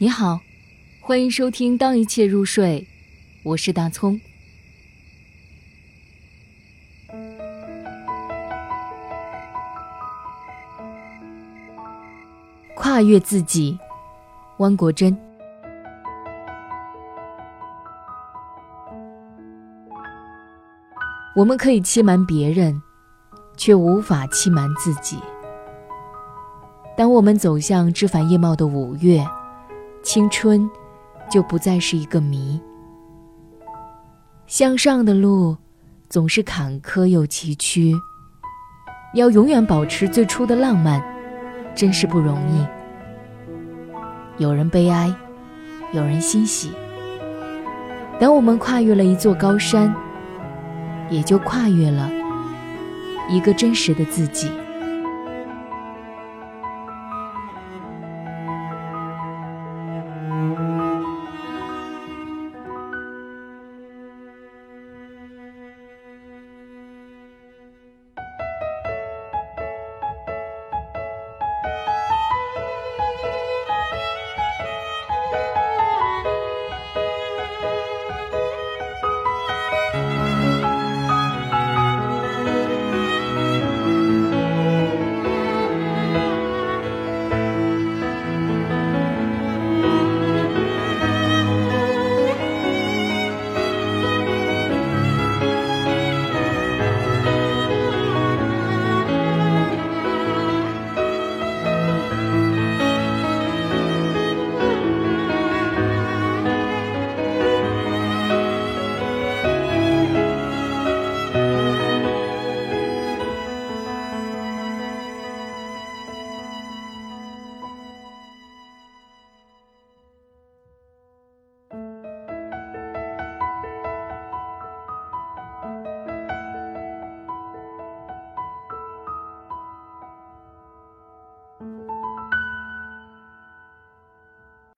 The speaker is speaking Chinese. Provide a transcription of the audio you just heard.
你好，欢迎收听《当一切入睡》，我是大葱。跨越自己，汪国真。我们可以欺瞒别人，却无法欺瞒自己。当我们走向枝繁叶茂的五月。青春，就不再是一个谜。向上的路，总是坎坷又崎岖。要永远保持最初的浪漫，真是不容易。有人悲哀，有人欣喜。当我们跨越了一座高山，也就跨越了一个真实的自己。